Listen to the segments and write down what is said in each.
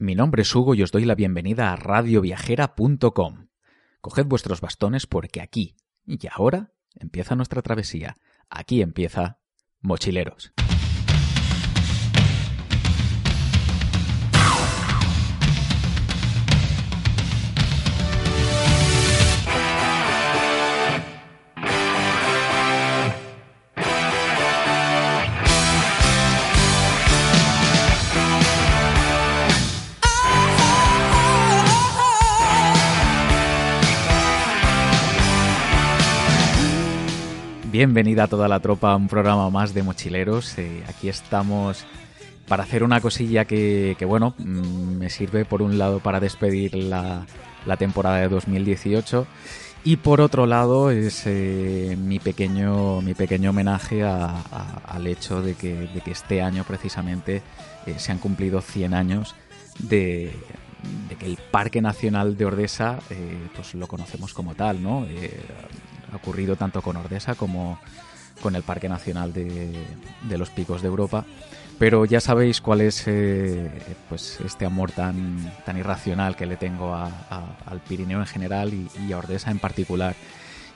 Mi nombre es Hugo y os doy la bienvenida a radioviajera.com. Coged vuestros bastones porque aquí y ahora empieza nuestra travesía. Aquí empieza Mochileros. Bienvenida a toda la tropa a un programa más de mochileros. Eh, aquí estamos para hacer una cosilla que, bueno, mm, me sirve por un lado para despedir la, temporada de 2018 y por otro lado es eh, mi, pequeño, mi pequeño homenaje al hecho de que, este año precisamente eh, se han cumplido 100 años de, que el Parque Nacional de Ordesa pues lo conocemos como tal, ¿no? Ocurrido tanto con Ordesa como con el Parque Nacional de, los Picos de Europa. Pero ya sabéis cuál es eh, pues este amor tan, tan irracional que le tengo al Pirineo en general y, a Ordesa en particular.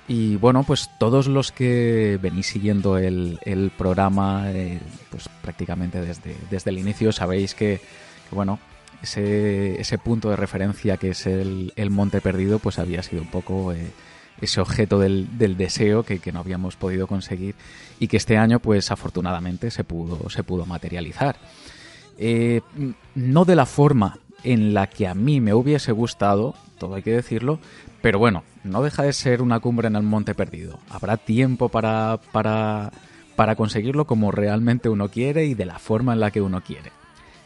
Y bueno, pues todos los que venís siguiendo el, programa, eh, pues prácticamente desde, desde el inicio, sabéis que, bueno, ese, ese, punto de referencia que es el, Monte Perdido, pues había sido un poco eh, ese objeto del, deseo que, no habíamos podido conseguir y que este año, pues afortunadamente, se pudo, se pudo materializar. Eh, no de la forma en la que a mí me hubiese gustado, todo hay que decirlo, pero bueno, no deja de ser una cumbre en el monte perdido. Habrá tiempo para, para, para conseguirlo como realmente uno quiere y de la forma en la que uno quiere.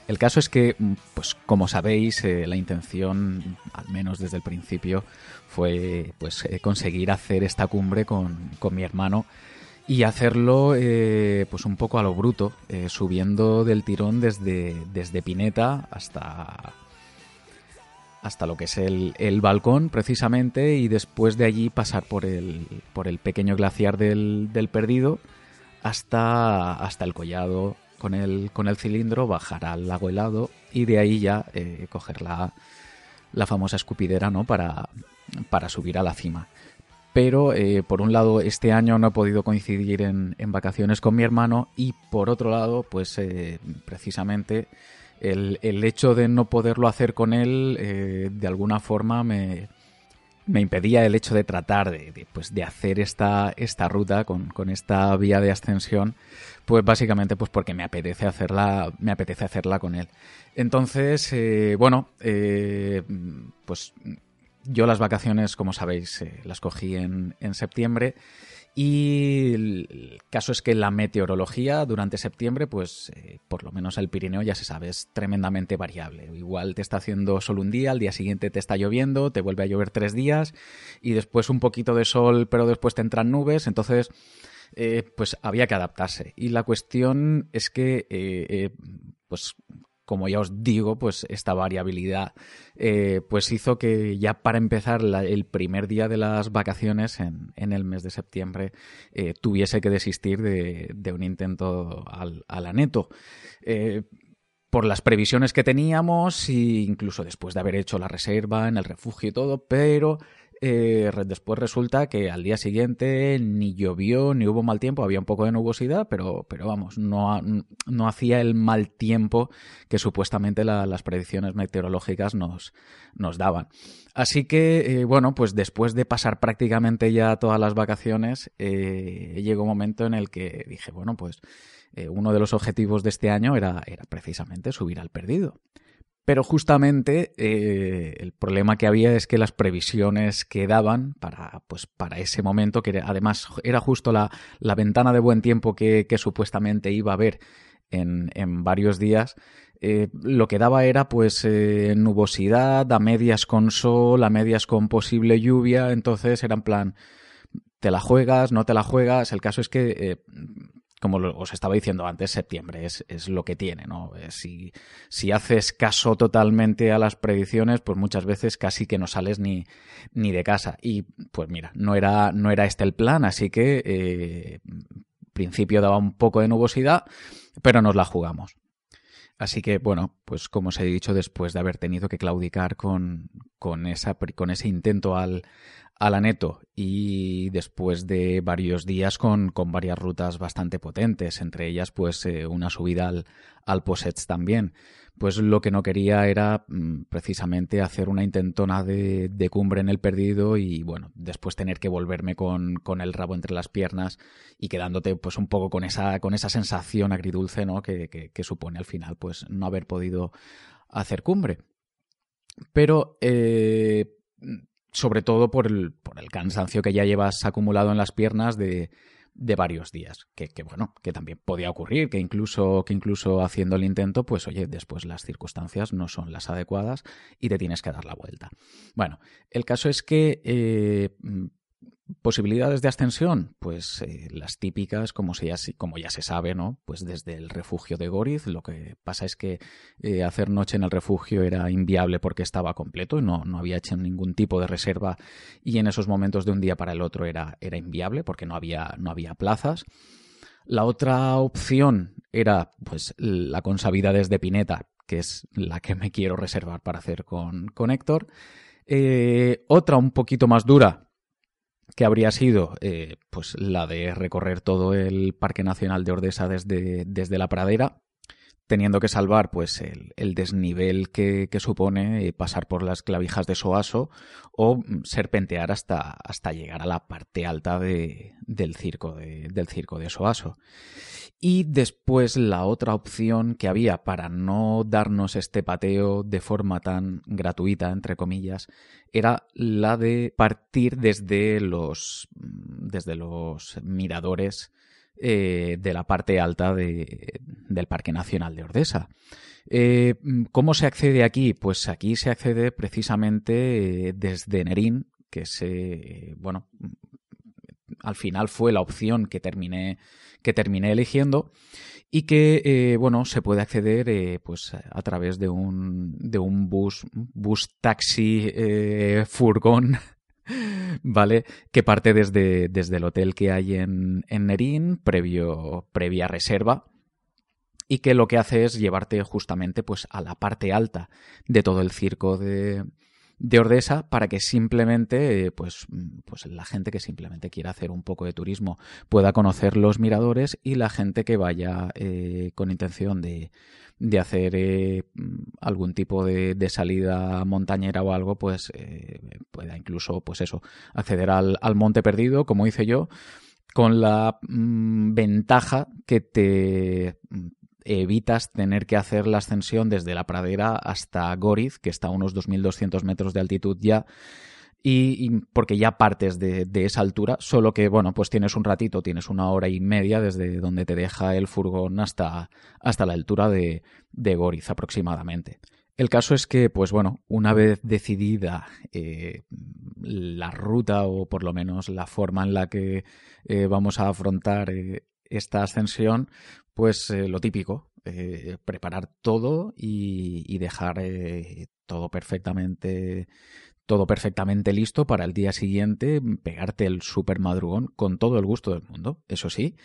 El caso es que, pues como sabéis, eh, la intención, al menos desde el principio, fue pues eh, conseguir hacer esta cumbre con, mi hermano y hacerlo eh, pues un poco a lo bruto, subiendo del tirón desde, desde Pineta hasta hasta lo que es el, el, balcón precisamente y después de allí pasar por el, por el pequeño glaciar del, del Perdido hasta, hasta el collado con el, con el cilindro, bajar al lago helado y de ahí ya eh, coger la, la, famosa escupidera ¿no? para, para subir a la cima. Pero eh, por un lado este año no he podido coincidir en, en vacaciones con mi hermano y por otro lado pues eh, precisamente el, el, hecho de no poderlo hacer con él de alguna forma me, me impedía el hecho de tratar de, pues, de hacer esta, esta ruta con, con, esta vía de ascensión, pues básicamente pues porque me apetece hacerla, me apetece hacerla con él. Entonces, eh, bueno, eh, pues yo las vacaciones, como sabéis, eh, las cogí en, en septiembre y el caso es que la meteorología durante septiembre, pues eh, por lo menos el Pirineo ya se sabe, es tremendamente variable. Igual te está haciendo sol un día, al día siguiente te está lloviendo, te vuelve a llover tres días y después un poquito de sol, pero después te entran nubes. Entonces, eh, pues había que adaptarse. Y la cuestión es que, eh, pues como ya os digo, pues esta variabilidad eh, pues hizo que ya para empezar el primer día de las vacaciones en, el mes de septiembre eh, tuviese que desistir de, un intento al, la neto. Eh, por las previsiones que teníamos e incluso después de haber hecho la reserva en el refugio y todo, pero eh, después resulta que al día siguiente ni llovió ni hubo mal tiempo, había un poco de nubosidad, pero, pero vamos, no, no hacía el mal tiempo que supuestamente las predicciones meteorológicas nos, nos daban. Así que, eh, bueno, pues después de pasar prácticamente ya todas las vacaciones, eh, llegó un momento en el que dije, bueno, pues uno de los objetivos de este año era, era precisamente subir al perdido. Pero justamente eh, el problema que había es que las previsiones que daban para, pues, para ese momento, que además era justo la, la ventana de buen tiempo que, que, supuestamente iba a haber en, en varios días, eh, lo que daba era pues eh, nubosidad, a medias con sol, a medias con posible lluvia, entonces era en plan, te la juegas, no te la juegas, el caso es que como os estaba diciendo antes, septiembre es, es lo que tiene, ¿no? Eh, si, si, haces caso totalmente a las predicciones, pues muchas veces casi que no sales ni, ni de casa. Y pues mira, no era, no era este el plan, así que eh, principio daba un poco de nubosidad, pero nos la jugamos. Así que, bueno, pues como os he dicho, después de haber tenido que claudicar con, con, esa, con ese intento al, a la neto y después de varios días con, con varias rutas bastante potentes, entre ellas pues eh, una subida al, al Posets también. Pues lo que no quería era mm, precisamente hacer una intentona de, de, cumbre en el perdido y bueno, después tener que volverme con, con, el rabo entre las piernas y quedándote pues un poco con esa, con esa sensación agridulce ¿no? que, que, supone al final pues no haber podido hacer cumbre. Pero eh, sobre todo por el, por el cansancio que ya llevas acumulado en las piernas de, de varios días. Que, que, bueno, que también podía ocurrir, que incluso, que incluso haciendo el intento, pues oye, después las circunstancias no son las adecuadas y te tienes que dar la vuelta. Bueno, el caso es que eh, Posibilidades de ascensión, pues eh, las típicas, como, ya, como ya se sabe, ¿no? Pues desde el refugio de Goriz, lo que pasa es que eh, hacer noche en el refugio era inviable porque estaba completo, no, no había hecho ningún tipo de reserva y en esos momentos de un día para el otro era, era inviable porque no había, no había plazas. La otra opción era pues la consabida desde Pineta, que es la que me quiero reservar para hacer con, con Héctor. Eh, otra un poquito más dura, que habría sido eh, pues la de recorrer todo el Parque Nacional de Ordesa desde, desde la pradera, teniendo que salvar pues el, el desnivel que, que supone eh, pasar por las clavijas de Soaso o mm, serpentear hasta, hasta llegar a la parte alta de, del, circo de, del circo de Soaso. Y después la otra opción que había para no darnos este pateo de forma tan gratuita, entre comillas, era la de partir desde los, desde los miradores eh, de la parte alta de, del Parque Nacional de Ordesa. Eh, ¿Cómo se accede aquí? Pues aquí se accede precisamente eh, desde Nerín, que se, bueno, al final fue la opción que terminé, que terminé eligiendo y que, eh, bueno, se puede acceder eh, pues a través de un, de un bus, bus taxi eh, furgón ¿vale? Que parte desde, desde el hotel que hay en, en Nerín, previo, previa reserva, y que lo que hace es llevarte justamente pues a la parte alta de todo el circo de, de Ordesa para que simplemente, pues, pues la gente que simplemente quiera hacer un poco de turismo pueda conocer los miradores y la gente que vaya eh, con intención de, de hacer eh, algún tipo de, salida montañera o algo, pues eh, pueda incluso, pues eso, acceder al, al monte perdido, como hice yo, con la mmm, ventaja que te evitas tener que hacer la ascensión desde la pradera hasta Goriz, que está a unos 2.200 metros de altitud ya, y, porque ya partes de, de, esa altura, solo que, bueno, pues tienes un ratito, tienes una hora y media desde donde te deja el furgón hasta, hasta la altura de, de Goriz aproximadamente. El caso es que, pues bueno, una vez decidida eh, la ruta o por lo menos la forma en la que eh, vamos a afrontar eh, esta ascensión, pues eh, lo típico, eh, preparar todo y, dejar eh, todo perfectamente todo perfectamente listo para el día siguiente pegarte el super madrugón con todo el gusto del mundo, eso sí.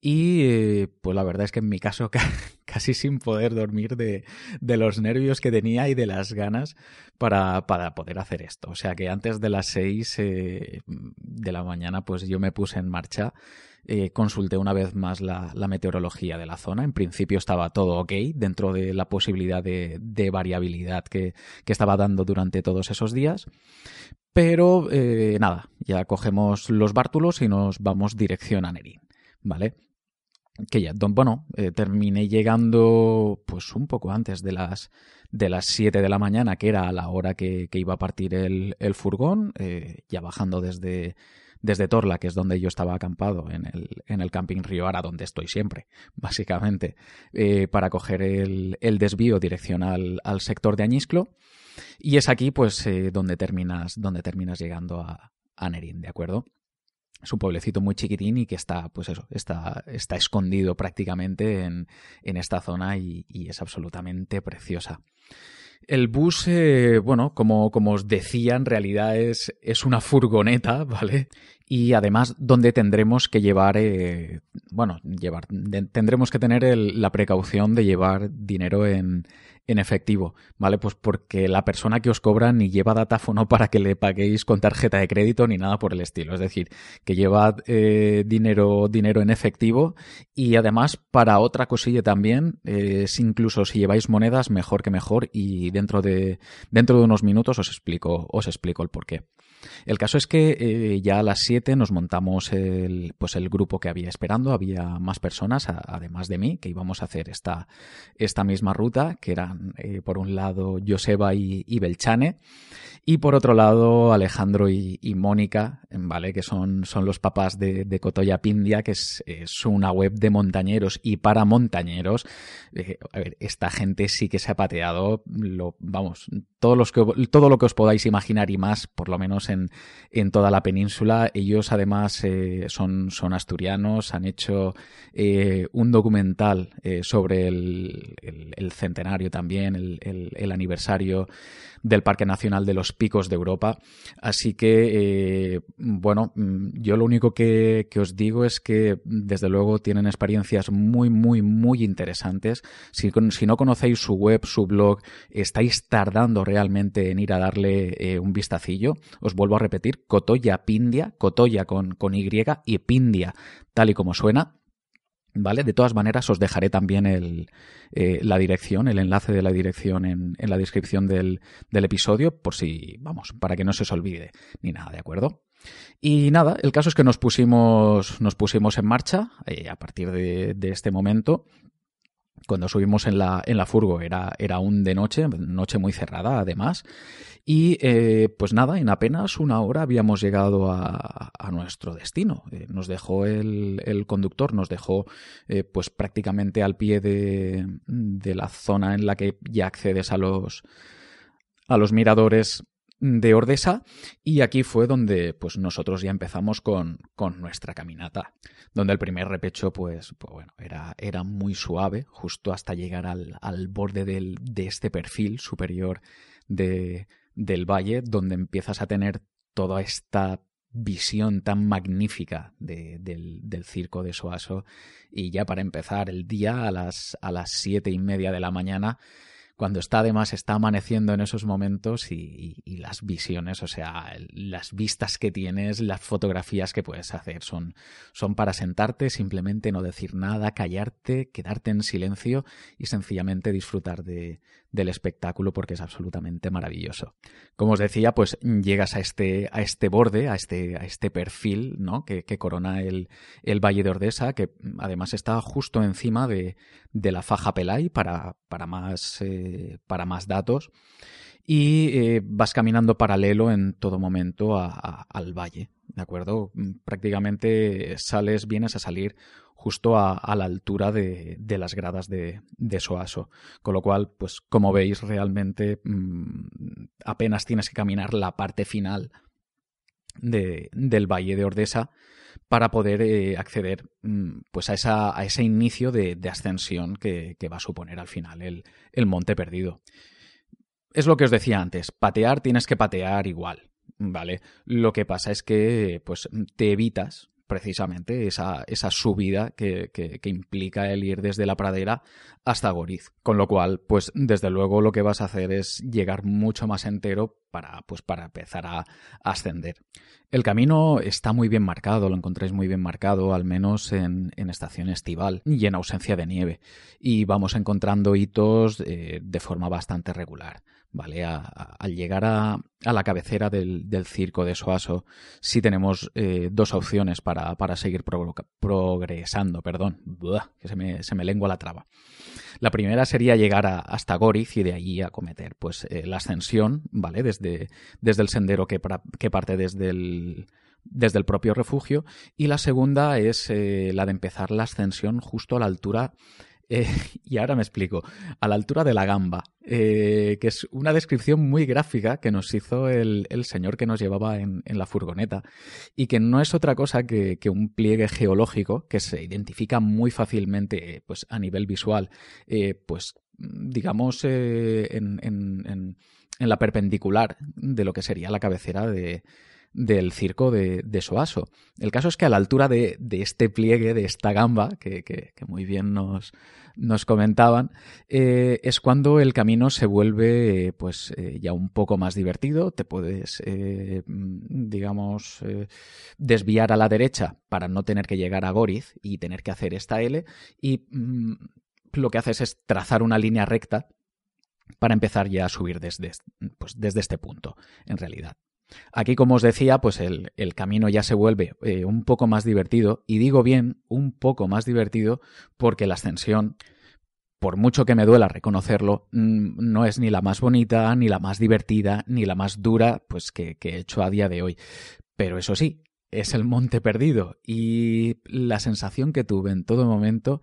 Y pues la verdad es que en mi caso casi sin poder dormir de, de los nervios que tenía y de las ganas para, para, poder hacer esto. O sea que antes de las seis eh, de la mañana pues yo me puse en marcha eh, consulté una vez más la, meteorología de la zona. En principio estaba todo ok dentro de la posibilidad de, variabilidad que, estaba dando durante todos esos días. Pero eh, nada, ya cogemos los bártulos y nos vamos dirección a Nerín, ¿vale? Que ya, bueno, eh, terminé llegando pues un poco antes de las de las 7 de la mañana, que era la hora que, iba a partir el, el furgón, ya bajando desde, desde Torla, que es donde yo estaba acampado, en el, en el camping Río Ara, donde estoy siempre, básicamente, eh, para coger el, el, desvío dirección al, sector de Añisclo. Y es aquí, pues, eh, donde terminas, donde terminas llegando a, Nerín, ¿de acuerdo? Es un pueblecito muy chiquitín y que está, pues eso, está, está escondido prácticamente en, en esta zona y es absolutamente preciosa. El bus, eh, bueno, como, como os decía, en realidad es, es una furgoneta, ¿vale? Y además donde tendremos que llevar, eh, bueno, llevar, tendremos que tener la precaución de llevar dinero en, en efectivo, ¿vale? Pues porque la persona que os cobra ni lleva datáfono para que le paguéis con tarjeta de crédito ni nada por el estilo. Es decir, que lleva eh, dinero, dinero en efectivo y además para otra cosilla también, eh, incluso si lleváis monedas, mejor que mejor y dentro de, dentro de unos minutos os explico, os explico el porqué. El caso es que eh, ya a las 7 nos montamos el, pues el grupo que había esperando. Había más personas, además de mí, que íbamos a hacer esta, esta misma ruta, que eran eh, por un lado Joseba y, Belchane, y por otro lado Alejandro y, Mónica, ¿vale? que son, son los papás de, de Cotoya Pindia, que es, una web de montañeros y para montañeros. Eh, a ver, esta gente sí que se ha pateado, lo, vamos, todos los que, todo lo que os podáis imaginar y más, por lo menos en, toda la península. Ellos además eh, son, son asturianos, han hecho eh, un documental eh, sobre el, centenario también, el, aniversario del Parque Nacional de los Picos de Europa. Así que, bueno, mm, yo lo único que, os digo es que desde luego tienen experiencias muy, muy, muy interesantes. Si, si no conocéis su web, su blog, estáis tardando realmente en ir a darle un vistacillo. Os vuelvo a repetir, Cotoya Pindia, Cotoya con, con Y y Pindia, tal y como suena. ¿Vale? De todas maneras, os dejaré también el, eh, la dirección, el enlace de la dirección en, en la descripción del, del, episodio, por si, vamos, para que no se os olvide ni nada, ¿de acuerdo? Y nada, el caso es que nos pusimos, nos pusimos en marcha eh, a partir de, de, este momento cuando subimos en la, en la furgo era, era aún de noche, noche muy cerrada además. Y eh, pues nada, en apenas una hora habíamos llegado a, nuestro destino. Eh, nos dejó el, el, conductor, nos dejó eh, pues prácticamente al pie de, de la zona en la que ya accedes a los, a los miradores de Ordesa y aquí fue donde pues nosotros ya empezamos con, con nuestra caminata, donde el primer repecho pues, pues bueno, era, era muy suave justo hasta llegar al, al borde del, de este perfil superior de, del valle donde empiezas a tener toda esta visión tan magnífica de, del, del, circo de Soaso y ya para empezar el día a las, a las siete y media de la mañana cuando está además está amaneciendo en esos momentos y, las visiones, o sea, las vistas que tienes, las fotografías que puedes hacer son, son para sentarte, simplemente no decir nada, callarte, quedarte en silencio y sencillamente disfrutar de, del espectáculo porque es absolutamente maravilloso. Como os decía, pues llegas a este, a este borde, a este, a este perfil, ¿no? Que, corona el, el, Valle de Ordesa, que además está justo encima de, de la faja Pelay para, para, más, eh, para más datos. Y eh, vas caminando paralelo en todo momento al valle, ¿de acuerdo? Prácticamente sales, vienes a salir justo a, la altura de, las gradas de, Soaso. Con lo cual, pues como veis, realmente mmm, apenas tienes que caminar la parte final de, del Valle de Ordesa para poder eh, acceder mmm, pues a, esa, a, ese inicio de, ascensión que, que, va a suponer al final el, el Monte Perdido. Es lo que os decía antes, patear tienes que patear igual, ¿vale? Lo que pasa es que pues te evitas precisamente esa, esa subida que, que, implica el ir desde la pradera hasta Goriz. Con lo cual, pues desde luego lo que vas a hacer es llegar mucho más entero para, pues, para empezar a, a ascender. El camino está muy bien marcado, lo encontráis muy bien marcado, al menos en, en estación estival y en ausencia de nieve. Y vamos encontrando hitos eh, de forma bastante regular. ¿Vale? Al llegar a, a la cabecera del, del, circo de Soaso, sí tenemos eh, dos opciones para, para seguir pro, progresando, perdón, Buah, que se me, se me lengua la traba. La primera sería llegar hasta Goriz y de allí acometer pues, eh, la ascensión, ¿vale? Desde, desde el sendero que, que parte desde el, desde el propio refugio. Y la segunda es eh, la de empezar la ascensión justo a la altura eh, y ahora me explico. A la altura de la gamba, eh, que es una descripción muy gráfica que nos hizo el, el señor que nos llevaba en, en, la furgoneta y que no es otra cosa que, que, un pliegue geológico que se identifica muy fácilmente pues, a nivel visual, eh, pues digamos en, en, en, la perpendicular de lo que sería la cabecera de, del circo de, Soaso. El caso es que a la altura de, este pliegue, de esta gamba, que, muy bien nos, comentaban, eh, es cuando el camino se vuelve pues eh, ya un poco más divertido, te puedes, eh, digamos, desviar a la derecha para no tener que llegar a Goriz y tener que hacer esta L y mm, lo que haces es trazar una línea recta para empezar ya a subir desde, pues desde este punto, en realidad. Aquí, como os decía, pues el, camino ya se vuelve eh, un poco más divertido, y digo bien, un poco más divertido, porque la ascensión, por mucho que me duela reconocerlo, mm, no es ni la más bonita, ni la más divertida, ni la más dura, pues que, que he hecho a día de hoy. Pero eso sí, es el monte perdido, y la sensación que tuve en todo momento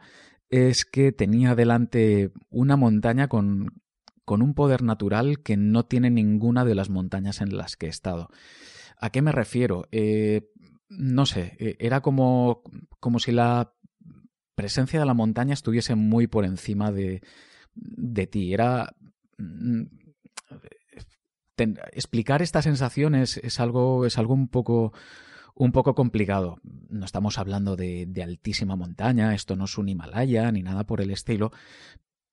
es que tenía delante una montaña con, con un poder natural que no tiene ninguna de las montañas en las que he estado. ¿A qué me refiero? Eh, no sé, eh, era como, como si la presencia de la montaña estuviese muy por encima de, de ti. Era. Mm, explicar esta sensación es, algo, es algo un poco un poco complicado. No estamos hablando de, de, altísima montaña, esto no es un Himalaya ni nada por el estilo,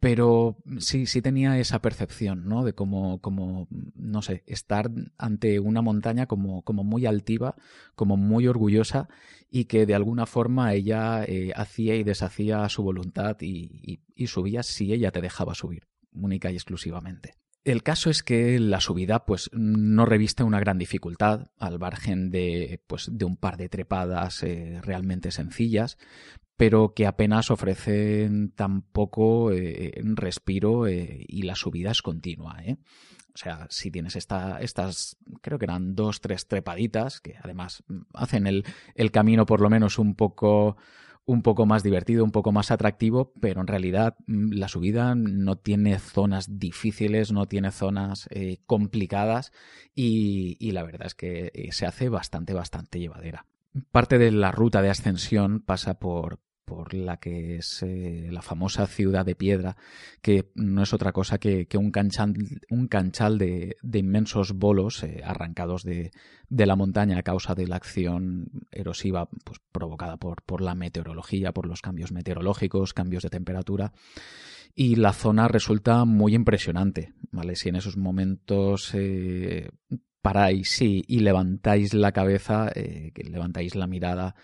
pero sí, sí tenía esa percepción, ¿no? De como, como no sé, estar ante una montaña como, como muy altiva, como muy orgullosa y que de alguna forma ella eh, hacía y deshacía su voluntad y, subía si ella te dejaba subir, única y exclusivamente. El caso es que la subida pues no reviste una gran dificultad al margen de, pues, de un par de trepadas eh, realmente sencillas, pero que apenas ofrecen tan poco eh, respiro eh, y la subida es continua. O sea, si tienes esta, estas, creo que eran dos, tres trepaditas, que además hacen el, el camino por lo menos un poco un poco más divertido, un poco más atractivo, pero en realidad mm, la subida no tiene zonas difíciles, no tiene zonas eh, complicadas y, y, la verdad es que eh, se hace bastante, bastante llevadera. Parte de la ruta de ascensión pasa por, por la que es eh, la famosa ciudad de piedra, que no es otra cosa que, un canchal, de, inmensos bolos eh, arrancados de, la montaña a causa de la acción erosiva pues, provocada por, por la meteorología, por los cambios meteorológicos, cambios de temperatura. Y la zona resulta muy impresionante, ¿vale? Si en esos momentos eh, paráis y levantáis la cabeza, levantáis la mirada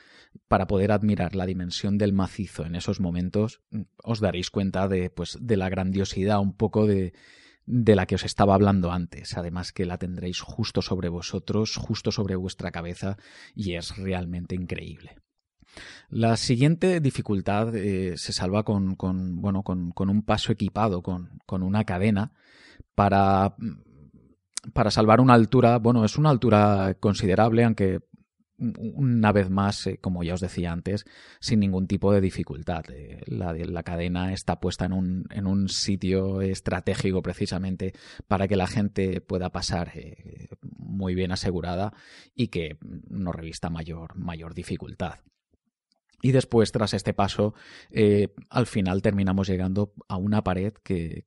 para poder admirar la dimensión del macizo en esos momentos, os daréis cuenta de, pues, de la grandiosidad un poco de, de la que os estaba hablando antes. Además que la tendréis justo sobre vosotros, justo sobre vuestra cabeza, y es realmente increíble. La siguiente dificultad eh, se salva con, con bueno, con, con, un paso equipado, con, con una cadena, para, para salvar una altura, bueno, es una altura considerable, aunque una vez más, eh, como ya os decía antes, sin ningún tipo de dificultad. Eh, la, la, cadena está puesta en un, en un, sitio estratégico precisamente para que la gente pueda pasar eh, muy bien asegurada y que no revista mayor, mayor dificultad. Y después, tras este paso, eh, al final terminamos llegando a una pared que,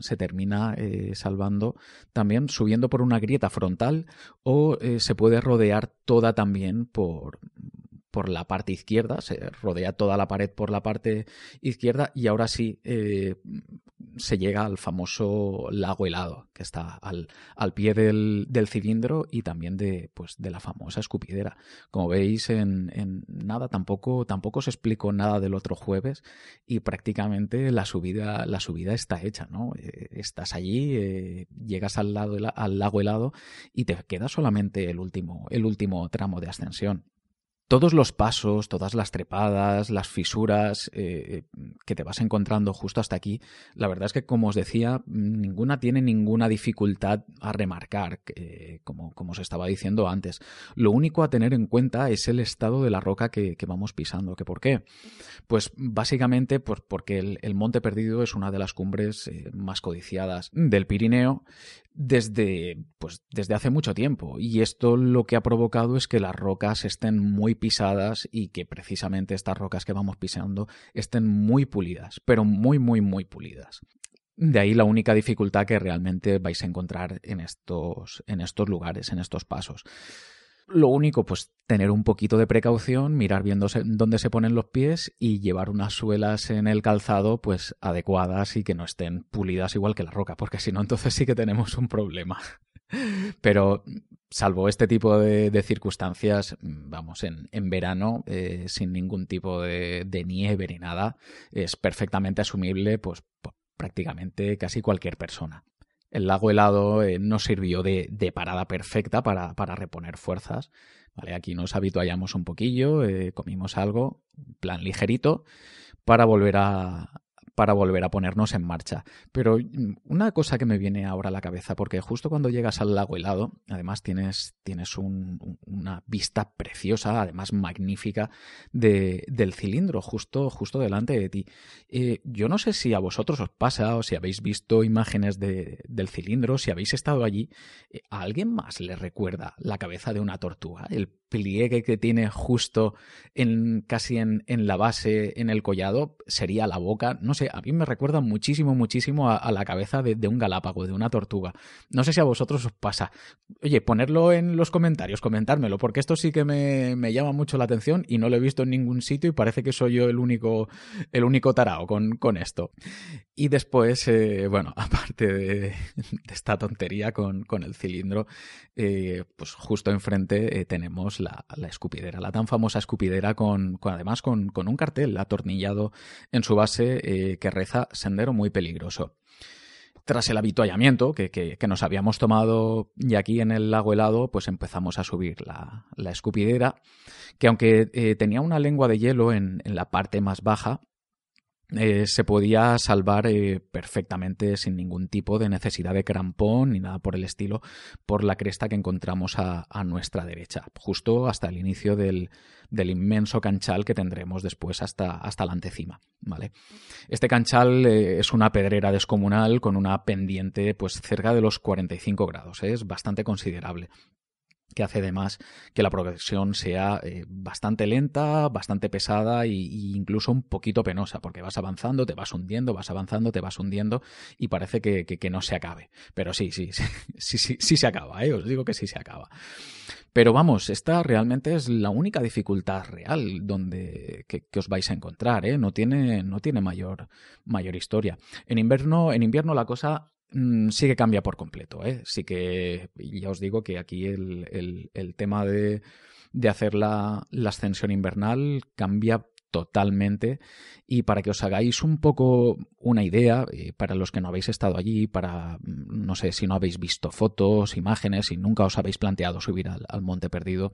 se termina eh, salvando también subiendo por una grieta frontal o eh, se puede rodear toda también por, por la parte izquierda, se rodea toda la pared por la parte izquierda y ahora sí eh, se llega al famoso lago helado que está al, al pie del, del, cilindro y también de, pues, de la famosa escupidera. Como veis, en, nada, tampoco, tampoco os explico nada del otro jueves y prácticamente la subida, la subida está hecha, ¿no? Eh, estás allí, eh, llegas al, lado, al lago helado y te queda solamente el último, el último tramo de ascensión todos los pasos, todas las trepadas, las fisuras eh, que te vas encontrando justo hasta aquí, la verdad es que, como os decía, ninguna tiene ninguna dificultad a remarcar, como, como os estaba diciendo antes. Lo único a tener en cuenta es el estado de la roca que, vamos pisando. ¿Que ¿Por qué? Pues básicamente pues porque el, Monte Perdido es una de las cumbres eh, más codiciadas del Pirineo desde, pues, desde hace mucho tiempo. Y esto lo que ha provocado es que las rocas estén muy pisadas y que precisamente estas rocas que vamos pisando estén muy pulidas, pero muy, muy, muy pulidas. De ahí la única dificultad que realmente vais a encontrar en estos, en estos lugares, en estos pasos. Lo único, pues tener un poquito de precaución, mirar bien dónde se ponen los pies y llevar unas suelas en el calzado pues adecuadas y que no estén pulidas igual que la roca, porque si no entonces sí que tenemos un problema. Pero salvo este tipo de, circunstancias, vamos, en, en verano, eh, sin ningún tipo de, nieve ni nada, es perfectamente asumible pues, prácticamente casi cualquier persona. El lago helado eh, no sirvió de, parada perfecta para, para, reponer fuerzas. ¿vale? Aquí nos habituallamos un poquillo, eh, comimos algo, plan ligerito, para volver a, para volver a ponernos en marcha. Pero mm, una cosa que me viene ahora a la cabeza, porque justo cuando llegas al lago helado, además tienes, tienes una vista preciosa, además magnífica, de, del cilindro justo, justo delante de ti. Eh, yo no sé si a vosotros os pasa o si habéis visto imágenes de, del cilindro, si habéis estado allí, eh, ¿a alguien más le recuerda la cabeza de una tortuga? El pliegue que tiene justo en casi en, en, la base, en el collado, sería la boca. No sé, a mí me recuerda muchísimo, muchísimo a, la cabeza de, un galápago, de una tortuga. No sé si a vosotros os pasa. Oye, ponerlo en los comentarios, comentármelo, porque esto sí que me, me llama mucho la atención y no lo he visto en ningún sitio y parece que soy yo el único, el único tarao con, con esto. Y después, eh, bueno, aparte de, esta tontería con, con el cilindro, eh, pues justo enfrente eh, tenemos la, escupidera, la tan famosa escupidera con, además con, un cartel atornillado en su base eh, que reza Sendero muy peligroso. Tras el habituallamiento que, nos habíamos tomado y aquí en el lago helado, pues empezamos a subir la, escupidera, que aunque eh, tenía una lengua de hielo en la parte más baja, eh, se podía salvar eh, perfectamente sin ningún tipo de necesidad de crampón ni nada por el estilo por la cresta que encontramos a, nuestra derecha, justo hasta el inicio del, inmenso canchal que tendremos después hasta, hasta la antecima. ¿vale? Este canchal eh, es una pedrera descomunal con una pendiente pues cerca de los 45 grados, es bastante considerable que hace además que la progresión sea eh, bastante lenta, bastante pesada e, incluso un poquito penosa, porque vas avanzando, te vas hundiendo, vas avanzando, te vas hundiendo y parece que, no se acabe. Pero sí, sí, sí, sí, sí, se acaba, ¿eh? os digo que sí se acaba. Pero vamos, esta realmente es la única dificultad real donde que, os vais a encontrar, ¿eh? no tiene, no tiene mayor, mayor historia. En invierno, en invierno la cosa sí que cambia por completo. ¿eh? Sí que ya os digo que aquí el, el, tema de, de hacer la, ascensión invernal cambia totalmente. Y para que os hagáis un poco una idea, eh, para los que no habéis estado allí, para, mm, no sé, si no habéis visto fotos, imágenes y nunca os habéis planteado subir al, Monte Perdido,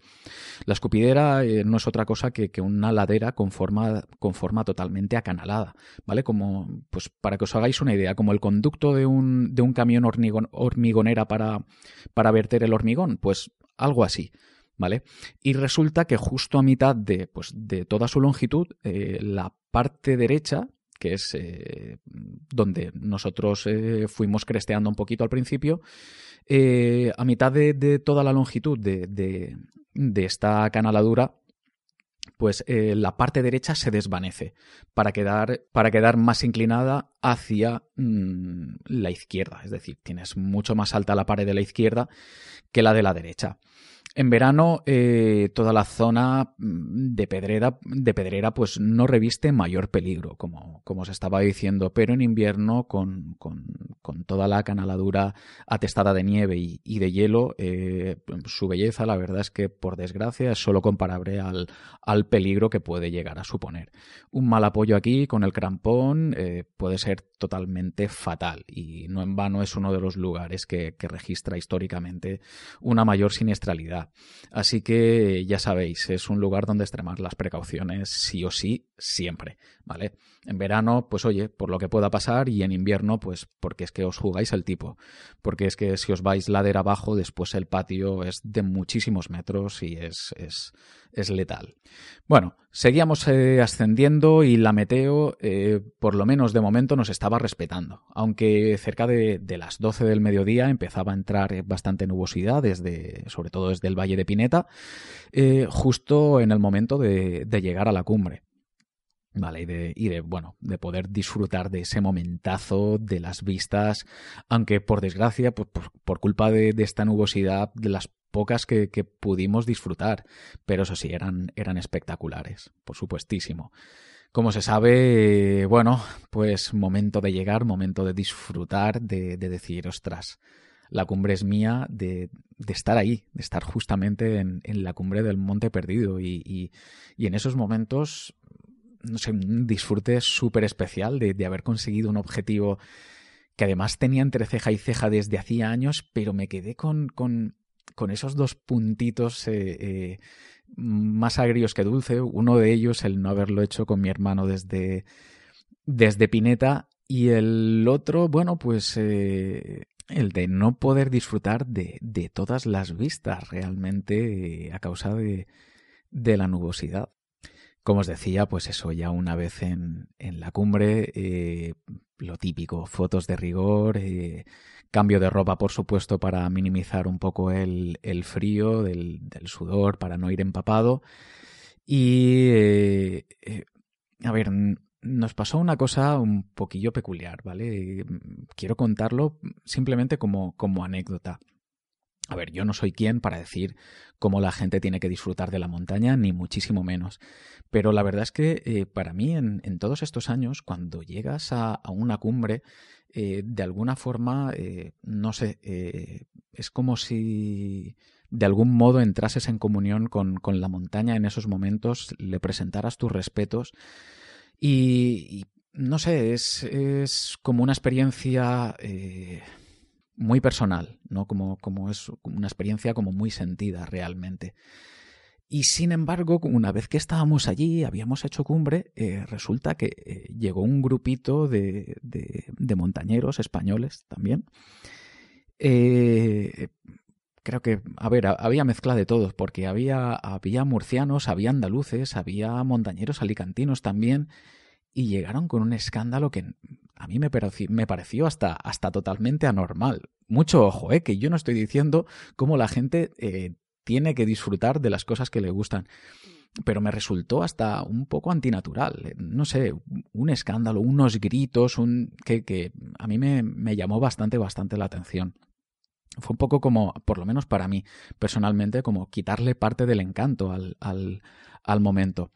la escupidera eh, no es otra cosa que, una ladera con forma, con forma totalmente acanalada, ¿vale? Como, pues para que os hagáis una idea, como el conducto de un, de un camión hormigonera para, para verter el hormigón, pues algo así. ¿Vale? Y resulta que justo a mitad de, pues, de toda su longitud, eh, la parte derecha, que es eh, donde nosotros eh, fuimos cresteando un poquito al principio, a mitad de, toda la longitud de, de, esta canaladura, pues la parte derecha se desvanece para quedar, para quedar más inclinada hacia mm, la izquierda. Es decir, tienes mucho más alta la pared de la izquierda que la de la derecha. En verano, eh, toda la zona mm, de pedrera, de pedrera pues no reviste mayor peligro, como, como os estaba diciendo, pero en invierno, con, con, toda la canaladura atestada de nieve y, de hielo, eh, su belleza, la verdad es que, por desgracia, es solo comparable al, al, peligro que puede llegar a suponer. Un mal apoyo aquí con el crampón eh, puede ser totalmente fatal y no en vano es uno de los lugares que registra históricamente una mayor siniestralidad. Así que ya sabéis, es un lugar donde extremar las precauciones sí o sí, siempre, ¿vale? En verano, pues oye, por lo que pueda pasar y en invierno, pues porque es que os jugáis el tipo, porque es que si os vais ladera abajo, después el patio es de muchísimos metros y es, es, es letal. Bueno, seguíamos eh, ascendiendo y la meteo, eh, por lo menos de momento, nos estaba respetando, aunque cerca de, las 12 del mediodía empezaba a entrar bastante nubosidad, desde, sobre todo desde el Valle de Pineta, eh, justo en el momento de llegar a la cumbre. Vale, y de, y de, bueno, de poder disfrutar de ese momentazo, de las vistas, aunque por desgracia, por, por, culpa de, de, esta nubosidad, de las pocas que, que, pudimos disfrutar, pero eso sí, eran, eran espectaculares, por supuestísimo. Como se sabe, bueno, pues momento de llegar, momento de disfrutar, de, de decir, ostras, la cumbre es mía, de, de estar ahí, de estar justamente en, en, la cumbre del Monte Perdido. Y, y, y en esos momentos no sé, un disfrute súper especial de, de, haber conseguido un objetivo que además tenía entre ceja y ceja desde hacía años, pero me quedé con, con, con esos dos puntitos eh, eh, más agrios que dulce. Uno de ellos, el no haberlo hecho con mi hermano desde, desde Pineta, y el otro, bueno, pues eh, el de no poder disfrutar de, de todas las vistas realmente a causa de, de la nubosidad. Como os decía, pues eso, ya una vez en, en la cumbre, eh, lo típico, fotos de rigor, eh, cambio de ropa, por supuesto, para minimizar un poco el, el frío del, sudor, para no ir empapado. Y, eh, a ver, nos pasó una cosa un poquillo peculiar, ¿vale? Quiero contarlo simplemente como, como anécdota. A ver, yo no soy quien para decir cómo la gente tiene que disfrutar de la montaña, ni muchísimo menos. Pero la verdad es que eh, para mí, en, todos estos años, cuando llegas a, una cumbre, eh, de alguna forma, eh, no sé, es como si de algún modo entrases en comunión con, la montaña en esos momentos, le presentaras tus respetos y, no sé, es, como una experiencia muy personal, ¿no? Como, como es una experiencia como muy sentida realmente. Y sin embargo, una vez que estábamos allí, habíamos hecho cumbre, eh, resulta que eh, llegó un grupito de, de, de montañeros españoles también. Eh, creo que, a ver, había mezcla de todos, porque había, había murcianos, había andaluces, había montañeros alicantinos también, y llegaron con un escándalo que a mí me pareció, hasta, hasta totalmente anormal. Mucho ojo, ¿eh? que yo no estoy diciendo cómo la gente eh, tiene que disfrutar de las cosas que le gustan. Pero me resultó hasta un poco antinatural. No sé, un escándalo, unos gritos, un que, que a mí me, me llamó bastante, bastante la atención fue un poco como, por lo menos para mí, personalmente, como quitarle parte del encanto al, al, al momento.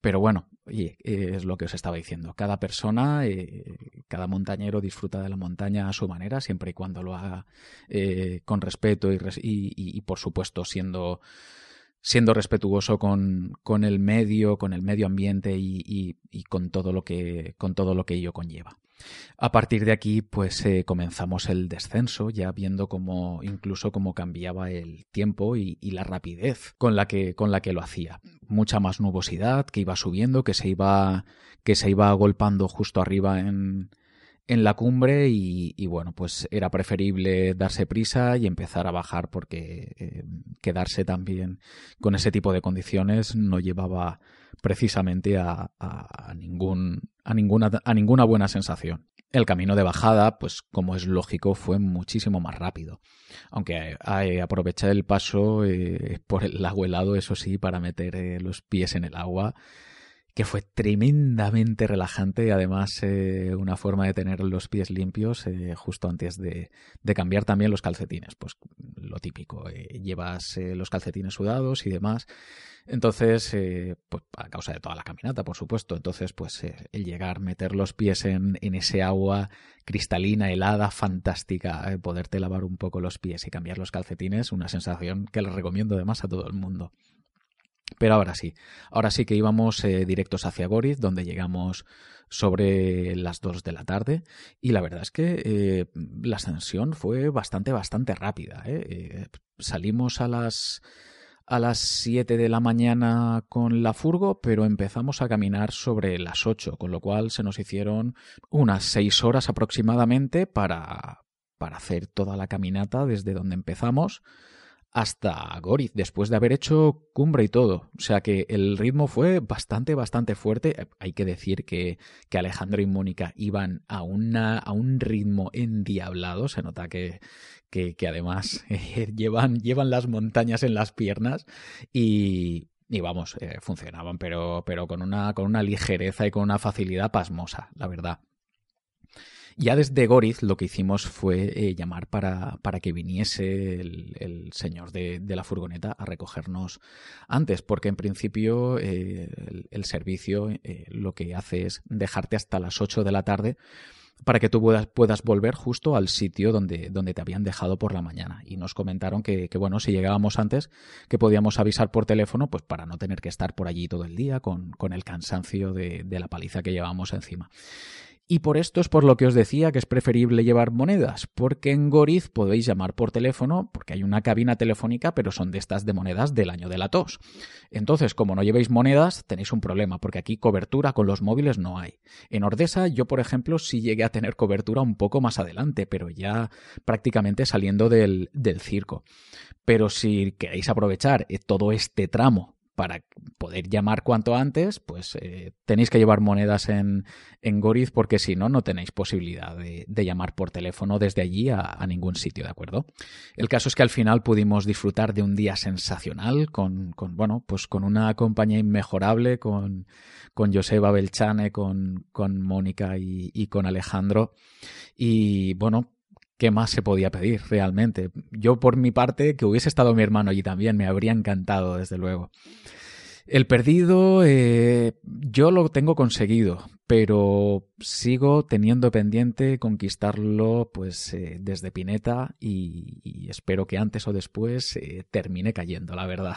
Pero bueno, oye, es lo que os estaba diciendo. Cada persona, eh, cada montañero disfruta de la montaña a su manera, siempre y cuando lo haga eh, con respeto y, por supuesto, siendo siendo respetuoso con, con, el medio, con el medio ambiente y, y, con todo lo que con todo lo que ello conlleva. A partir de aquí, pues eh, comenzamos el descenso, ya viendo cómo incluso cómo cambiaba el tiempo y, la rapidez con la que con la que lo hacía. Mucha más nubosidad que iba subiendo, que se iba que se iba agolpando justo arriba en, en la cumbre y, y, bueno, pues era preferible darse prisa y empezar a bajar porque eh, quedarse también con ese tipo de condiciones no llevaba precisamente a, a, ningún, a, ninguna, a ninguna buena sensación. El camino de bajada, pues como es lógico, fue muchísimo más rápido. Aunque eh, aproveché el paso eh, por el lago helado, eso sí, para meter eh, los pies en el agua que fue tremendamente relajante y además eh, una forma de tener los pies limpios eh, justo antes de, de, cambiar también los calcetines. Pues lo típico, eh, llevas los calcetines sudados y demás. Entonces, pues a causa de toda la caminata, por supuesto. Entonces, pues el llegar, meter los pies en, en ese agua cristalina, helada, fantástica, poderte lavar un poco los pies y cambiar los calcetines, una sensación que les recomiendo además a todo el mundo. Pero ahora sí, ahora sí que íbamos eh, directos hacia Goriz, donde llegamos sobre las 2 de la tarde y la verdad es que eh, la ascensión fue bastante, bastante rápida. ¿eh? Salimos a las a las 7 de la mañana con la furgo, pero empezamos a caminar sobre las 8, con lo cual se nos hicieron unas 6 horas aproximadamente para, para hacer toda la caminata desde donde empezamos hasta Goriz, después de haber hecho cumbre y todo. O sea que el ritmo fue bastante, bastante fuerte. Hay que decir que, que Alejandro y Mónica iban a, una, a un ritmo endiablado. Se nota que, que, que además eh, llevan, llevan las montañas en las piernas y, Y vamos, eh, funcionaban, pero, pero con, una, con una ligereza y con una facilidad pasmosa, la verdad. Ya desde Goriz lo que hicimos fue eh, llamar para, para, que viniese el, señor de, la furgoneta a recogernos antes, porque en principio eh, el, servicio eh, lo que hace es dejarte hasta las 8 de la tarde para que tú puedas, volver justo al sitio donde, donde te habían dejado por la mañana. Y nos comentaron que, bueno, si llegábamos antes, que podíamos avisar por teléfono, pues para no tener que estar por allí todo el día con, con el cansancio de, de la paliza que llevábamos encima. Y por esto es por lo que os decía que es preferible llevar monedas, porque en Goriz podéis llamar por teléfono, porque hay una cabina telefónica, pero son de estas de monedas del año de la tos. Entonces, como no llevéis monedas, tenéis un problema, porque aquí cobertura con los móviles no hay. En Ordesa, yo, por ejemplo, sí llegué a tener cobertura un poco más adelante, pero ya prácticamente saliendo del, del circo. Pero si queréis aprovechar eh, todo este tramo para poder llamar cuanto antes, pues eh, tenéis que llevar monedas en, en Goriz porque si no, no tenéis posibilidad de, llamar por teléfono desde allí a, ningún sitio, ¿de acuerdo? El caso es que al final pudimos disfrutar de un día sensacional con, con bueno, pues con una compañía inmejorable, con, con Joseba Belchane, con, con Mónica y, y con Alejandro. Y bueno, ¿qué más se podía pedir realmente? Yo por mi parte, que hubiese estado mi hermano allí también, me habría encantado, desde luego. El perdido eh, yo lo tengo conseguido, pero sigo teniendo pendiente conquistarlo pues eh, desde Pineta y, espero que antes o después eh, termine cayendo, la verdad.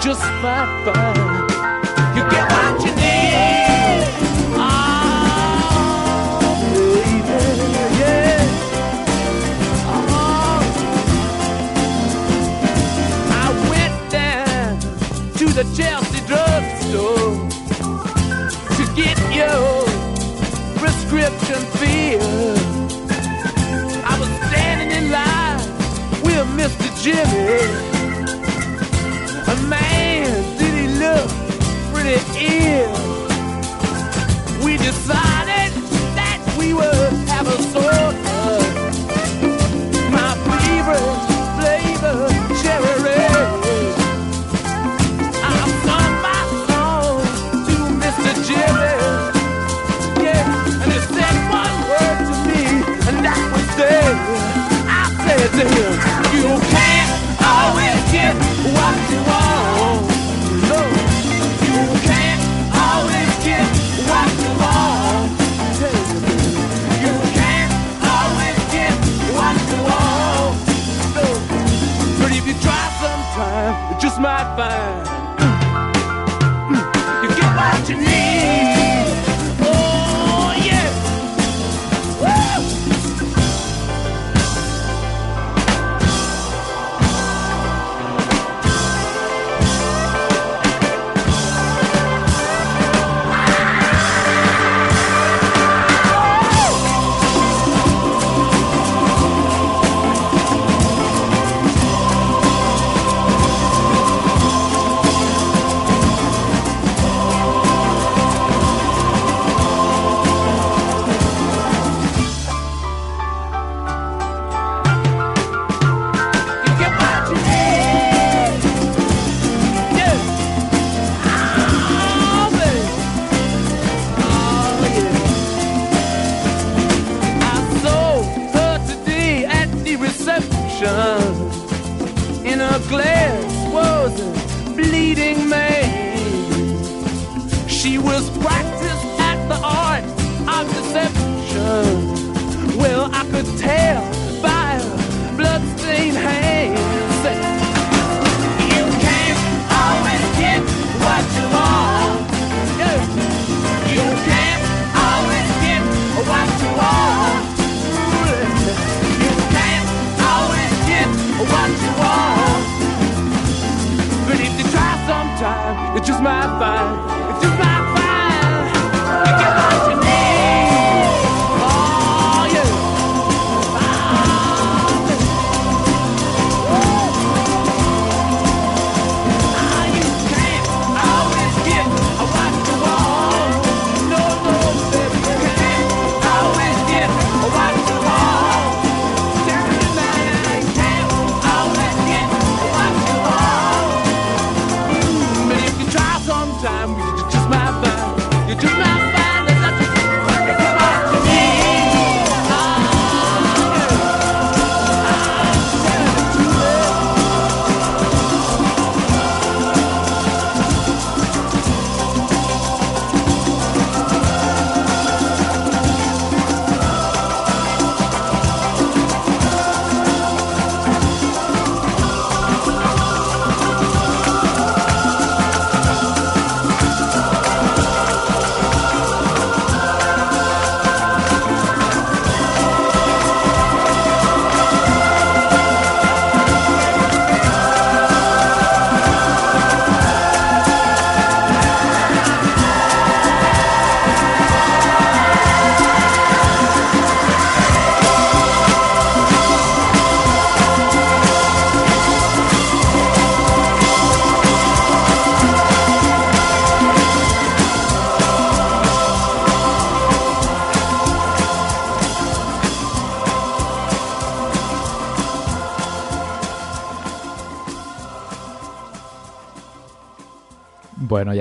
just might find you get what you need. Oh, baby, yeah. Oh. I went down to the Chelsea drugstore to get your prescription filled. I was standing in line with Mr. Jimmy.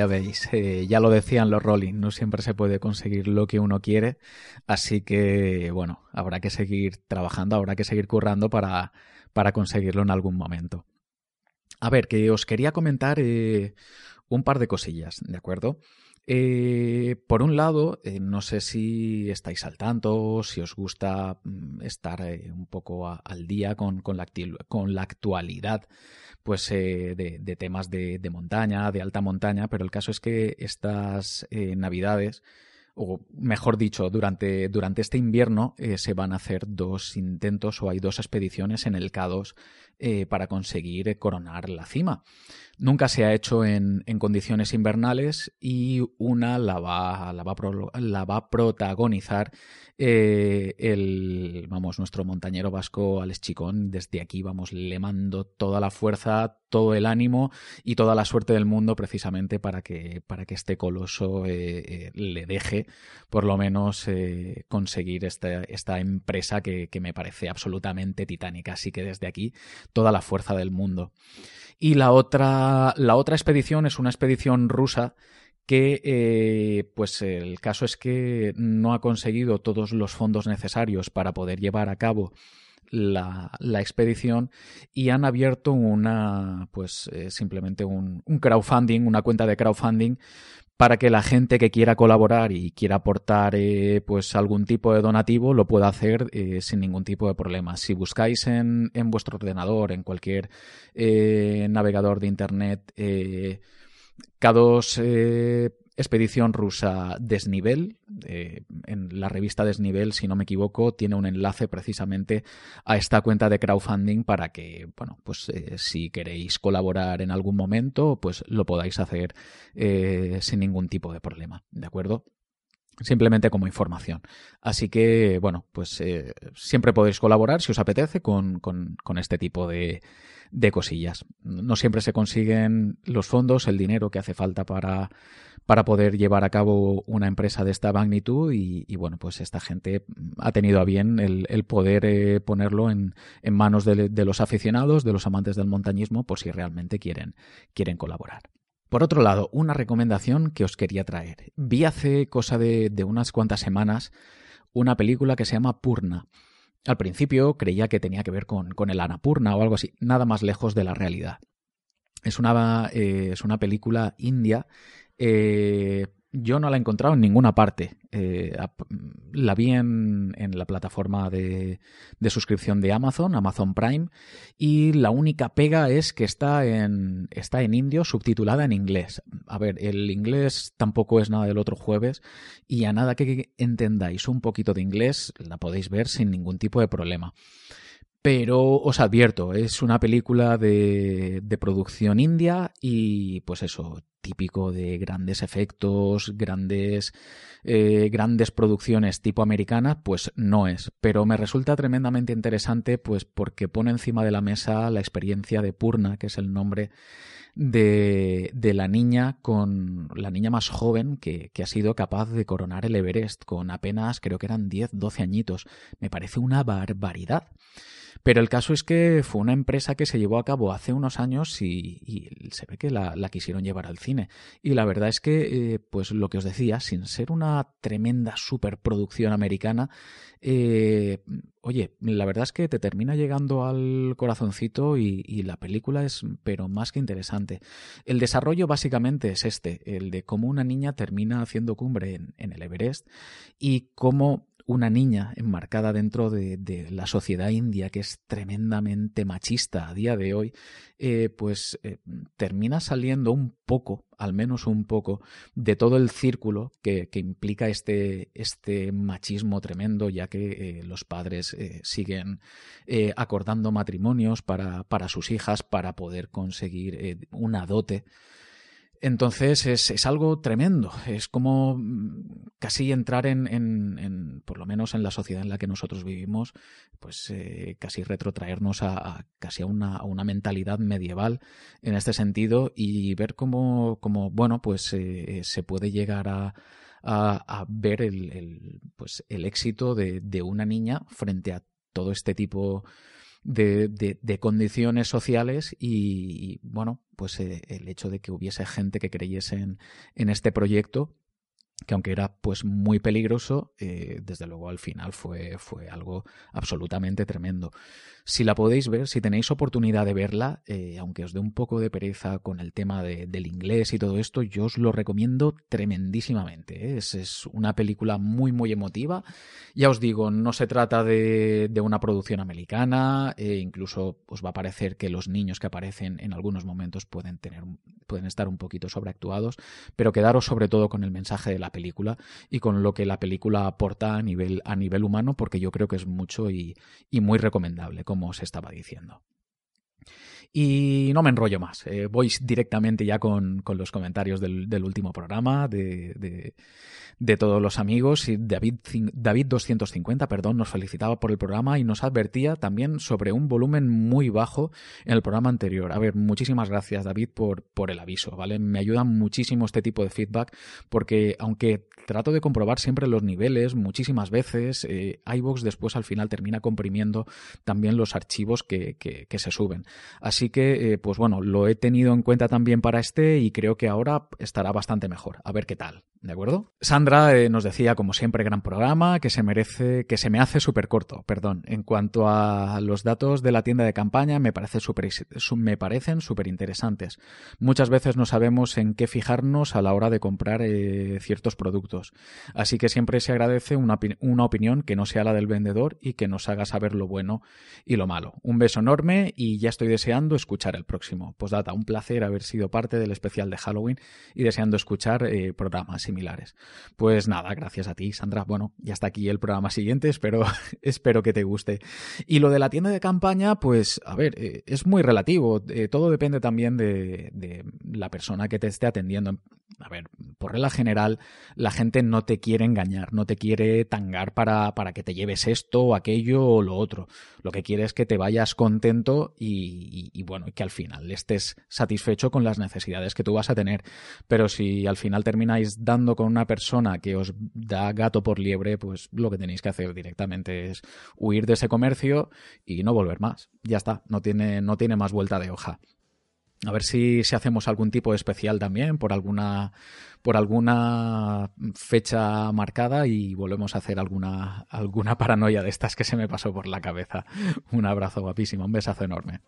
Veis, eh, ya lo decían los Rolling, no siempre se puede conseguir lo que uno quiere, así que bueno, habrá que seguir trabajando, habrá que seguir currando para, para conseguirlo en algún momento. A ver, que os quería comentar eh, un par de cosillas, ¿de acuerdo? Eh, por un lado, no sé si estáis al tanto, si os gusta mm, estar un poco al día con, con, la, con la actualidad pues eh, de, temas de, montaña, de alta montaña, pero el caso es que estas eh, navidades, o mejor dicho, durante, durante este invierno eh, se van a hacer dos intentos o hay dos expediciones en el K2 para conseguir coronar la cima. Nunca se ha hecho en, condiciones invernales y una la va, la va, la va a protagonizar eh, el, vamos, nuestro montañero vasco Alex Chicón. Desde aquí, vamos, le mando toda la fuerza, todo el ánimo y toda la suerte del mundo precisamente para que, para que este coloso eh, eh, le deje por lo menos conseguir esta, esta empresa que, que me parece absolutamente titánica. Así que desde aquí, toda la fuerza del mundo. Y la otra, la otra expedición es una expedición rusa que eh, pues el caso es que no ha conseguido todos los fondos necesarios para poder llevar a cabo la, expedición y han abierto una pues eh, simplemente un, crowdfunding, una cuenta de crowdfunding para que la gente que quiera colaborar y quiera aportar eh, pues algún tipo de donativo lo pueda hacer eh, sin ningún tipo de problema. Si buscáis en, en vuestro ordenador, en cualquier navegador de internet, K2 expedición rusa Desnivel. Eh, en la revista Desnivel, si no me equivoco, tiene un enlace precisamente a esta cuenta de crowdfunding para que, bueno, pues eh, si queréis colaborar en algún momento, pues lo podáis hacer eh, sin ningún tipo de problema, ¿de acuerdo? Simplemente como información. Así que, bueno, pues siempre podéis colaborar si os apetece con, con, este tipo de, de, cosillas. No siempre se consiguen los fondos, el dinero que hace falta para, para poder llevar a cabo una empresa de esta magnitud y, bueno, pues esta gente ha tenido a bien el, poder eh, ponerlo en, en manos de, los aficionados, de los amantes del montañismo, por si realmente quieren, quieren colaborar. Por otro lado, una recomendación que os quería traer. Vi hace cosa de, unas cuantas semanas una película que se llama Purna. Al principio creía que tenía que ver con, con el Anapurna o algo así, nada más lejos de la realidad. Es una, eh, es una película india eh, yo no la he encontrado en ninguna parte. Eh, la vi en, la plataforma de, suscripción de Amazon, Amazon Prime, y la única pega es que está en, está en indio, subtitulada en inglés. A ver, el inglés tampoco es nada del otro jueves, y a nada que entendáis un poquito de inglés, la podéis ver sin ningún tipo de problema. Pero os advierto, es una película de, producción india y pues eso, típico de grandes efectos, grandes, eh, grandes producciones tipo americana, pues no es. Pero me resulta tremendamente interesante pues porque pone encima de la mesa la experiencia de Purna, que es el nombre de, la niña con la niña más joven que, ha sido capaz de coronar el Everest con apenas creo que eran 10, 12 añitos. Me parece una barbaridad. Pero el caso es que fue una empresa que se llevó a cabo hace unos años y, se ve que la, quisieron llevar al cine. Y la verdad es que, eh, pues lo que os decía, sin ser una tremenda superproducción americana, eh, oye, la verdad es que te termina llegando al corazoncito y, la película es, pero más que interesante. El desarrollo básicamente es este, el de cómo una niña termina haciendo cumbre en, en el Everest y cómo una niña enmarcada dentro de, la sociedad india que es tremendamente machista a día de hoy, eh, pues eh, termina saliendo un poco, al menos un poco, de todo el círculo que, implica este, este, machismo tremendo, ya que eh, los padres siguen acordando matrimonios para, para, sus hijas para poder conseguir una dote entonces es, es, algo tremendo, es como mm, casi entrar en, en, por lo menos en la sociedad en la que nosotros vivimos, pues eh, casi retrotraernos a, casi a una, a una, mentalidad medieval en este sentido y ver cómo, cómo bueno, pues eh, se puede llegar a, a, ver el, el, pues, el éxito de, de una niña frente a todo este tipo de, de, condiciones sociales y, bueno, pues eh, el hecho de que hubiese gente que creyese en, en este proyecto que aunque era pues muy peligroso, eh, desde luego al final fue, fue algo absolutamente tremendo. Si la podéis ver, si tenéis oportunidad de verla, eh, aunque os dé un poco de pereza con el tema del inglés y todo esto, yo os lo recomiendo tremendísimamente. ¿eh? Es, es, una película muy, muy emotiva. Ya os digo, no se trata de, de una producción americana, incluso os va a parecer que los niños que aparecen en algunos momentos pueden, tener, pueden estar un poquito sobreactuados, pero quedaros sobre todo con el mensaje de la película y con lo que la película aporta a nivel, a nivel humano, porque yo creo que es mucho y, y muy recomendable, como os estaba diciendo. Y no me enrollo más, eh, voy directamente ya con, con los comentarios del, del último programa, de, de, todos los amigos. Y David, David 250, perdón, nos felicitaba por el programa y nos advertía también sobre un volumen muy bajo en el programa anterior. A ver, muchísimas gracias David por, por el aviso, ¿vale? Me ayuda muchísimo este tipo de feedback porque aunque trato de comprobar siempre los niveles muchísimas veces, eh, después al final termina comprimiendo también los archivos que, que, que se suben. Así Así que, eh, pues bueno, lo he tenido en cuenta también para este y creo que ahora estará bastante mejor. A ver qué tal. ¿De acuerdo? Sandra eh, nos decía, como siempre, gran programa, que se merece, que se me hace súper corto, perdón. En cuanto a los datos de la tienda de campaña, me, parece super, me parecen súper interesantes. Muchas veces no sabemos en qué fijarnos a la hora de comprar eh, ciertos productos. Así que siempre se agradece una, una opinión que no sea la del vendedor y que nos haga saber lo bueno y lo malo. Un beso enorme y ya estoy deseando escuchar el próximo. Pues data, un placer haber sido parte del especial de Halloween y deseando escuchar eh, programas similares. Pues nada, gracias a ti, Sandra. Bueno, ya está aquí el programa siguiente, espero, espero que te guste. Y lo de la tienda de campaña, pues, a ver, eh, es muy relativo. Eh, todo depende también de, de, la persona que te esté atendiendo. A ver, por regla general, la gente no te quiere engañar, no te quiere tangar para, para que te lleves esto aquello o lo otro. Lo que quiere es que te vayas contento y, y, y bueno, que al final estés satisfecho con las necesidades que tú vas a tener. Pero si al final termináis dando con una persona que os da gato por liebre, pues lo que tenéis que hacer directamente es huir de ese comercio y no volver más. Ya está, no tiene, no tiene más vuelta de hoja. A ver si, si, hacemos algún tipo de especial también por alguna, por alguna fecha marcada y volvemos a hacer alguna, alguna paranoia de estas que se me pasó por la cabeza. Un abrazo guapísimo, un besazo enorme.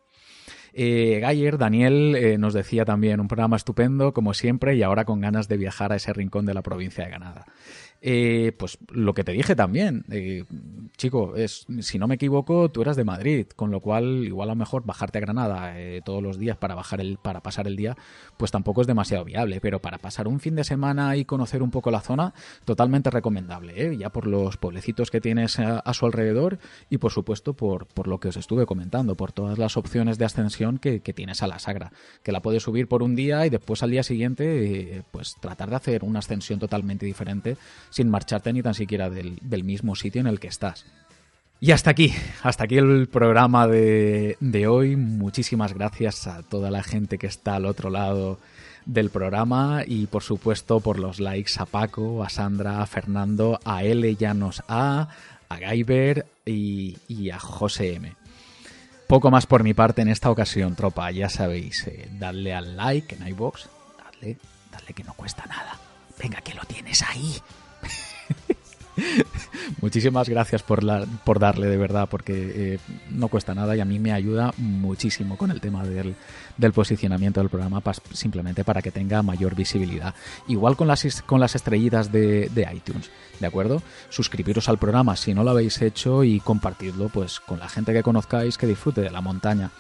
Eh, Gayer, Daniel, eh, nos decía también un programa estupendo, como siempre, y ahora con ganas de viajar a ese rincón de la provincia de Granada. Eh, pues lo que te dije también, eh, chico, es, si no me equivoco, tú eras de Madrid, con lo cual igual a lo mejor bajarte a Granada eh, todos los días para bajar el, para pasar el día, pues tampoco es demasiado viable, pero para pasar un fin de semana y conocer un poco la zona, totalmente recomendable, ¿eh? ya por los pueblecitos que tienes a, su alrededor y por supuesto por, lo que os estuve comentando, por todas las opciones de ascensión que, que tienes a la Sagra, que la puedes subir por un día y después al día siguiente, pues tratar de hacer una ascensión totalmente diferente sin marcharte ni tan siquiera del, del, mismo sitio en el que estás. Y hasta aquí, hasta aquí el programa de, de, hoy. Muchísimas gracias a toda la gente que está al otro lado del programa y por supuesto por los likes a Paco, a Sandra, a Fernando, a L Llanos A, a Gaiber y, y a José M. Poco más por mi parte en esta ocasión, tropa. Ya sabéis, eh, dadle al like en iBox, dadle, dadle que no cuesta nada. Venga, que lo tienes ahí. Muchísimas gracias por, la, por darle de verdad, porque eh, no cuesta nada y a mí me ayuda muchísimo con el tema del, del posicionamiento del programa, simplemente para que tenga mayor visibilidad. Igual con las, con las estrellitas de, de, iTunes, ¿de acuerdo? Suscribiros al programa si no lo habéis hecho y compartidlo pues, con la gente que conozcáis que disfrute de la montaña.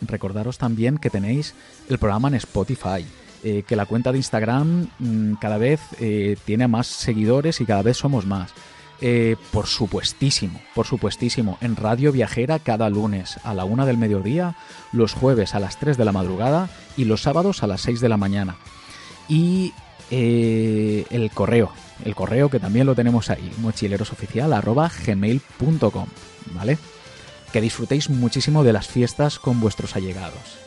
Recordaros también que tenéis el programa en Spotify eh, que la cuenta de Instagram mmm, cada vez eh, tiene más seguidores y cada vez somos más. Eh, por supuestísimo, por supuestísimo, en Radio Viajera cada lunes a la una del mediodía, los jueves a las 3 de la madrugada y los sábados a las 6 de la mañana. Y el correo, el correo que también lo tenemos ahí, mochilerosoficial.gmail.com, ¿vale? Que disfrutéis muchísimo de las fiestas con vuestros allegados.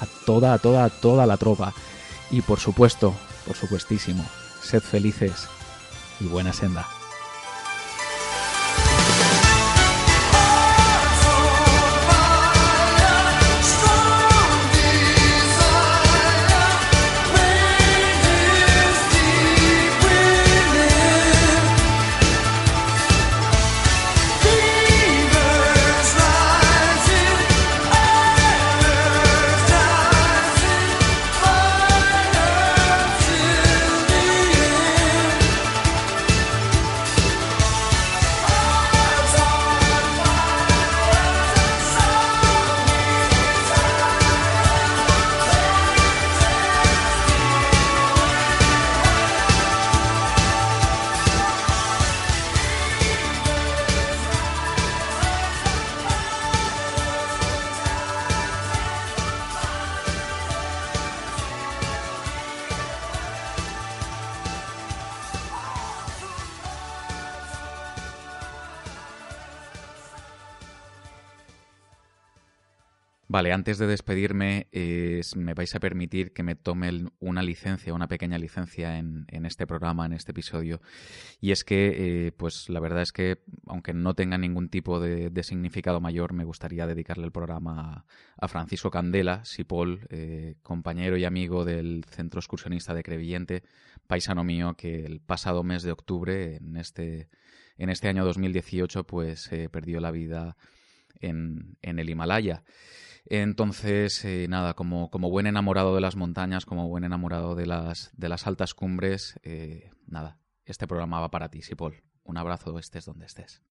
A toda, a toda, a toda la tropa. Y por supuesto, por supuestísimo, sed felices y buena senda. Vale, antes de despedirme, me vais a permitir que me tome una licencia, una pequeña licencia en, este programa, en este episodio. Y es que, eh, pues la verdad es que, aunque no tenga ningún tipo de, significado mayor, me gustaría dedicarle el programa a, Francisco Candela, Sipol, eh, compañero y amigo del Centro Excursionista de Crevillente, paisano mío, que el pasado mes de octubre, en este, en este año 2018, pues eh, perdió la vida en, en el Himalaya. Entonces, eh, nada, como, como, buen enamorado de las montañas, como buen enamorado de las, de las altas cumbres, eh, nada, este programa va para ti, Sipol. Un abrazo, estés donde estés.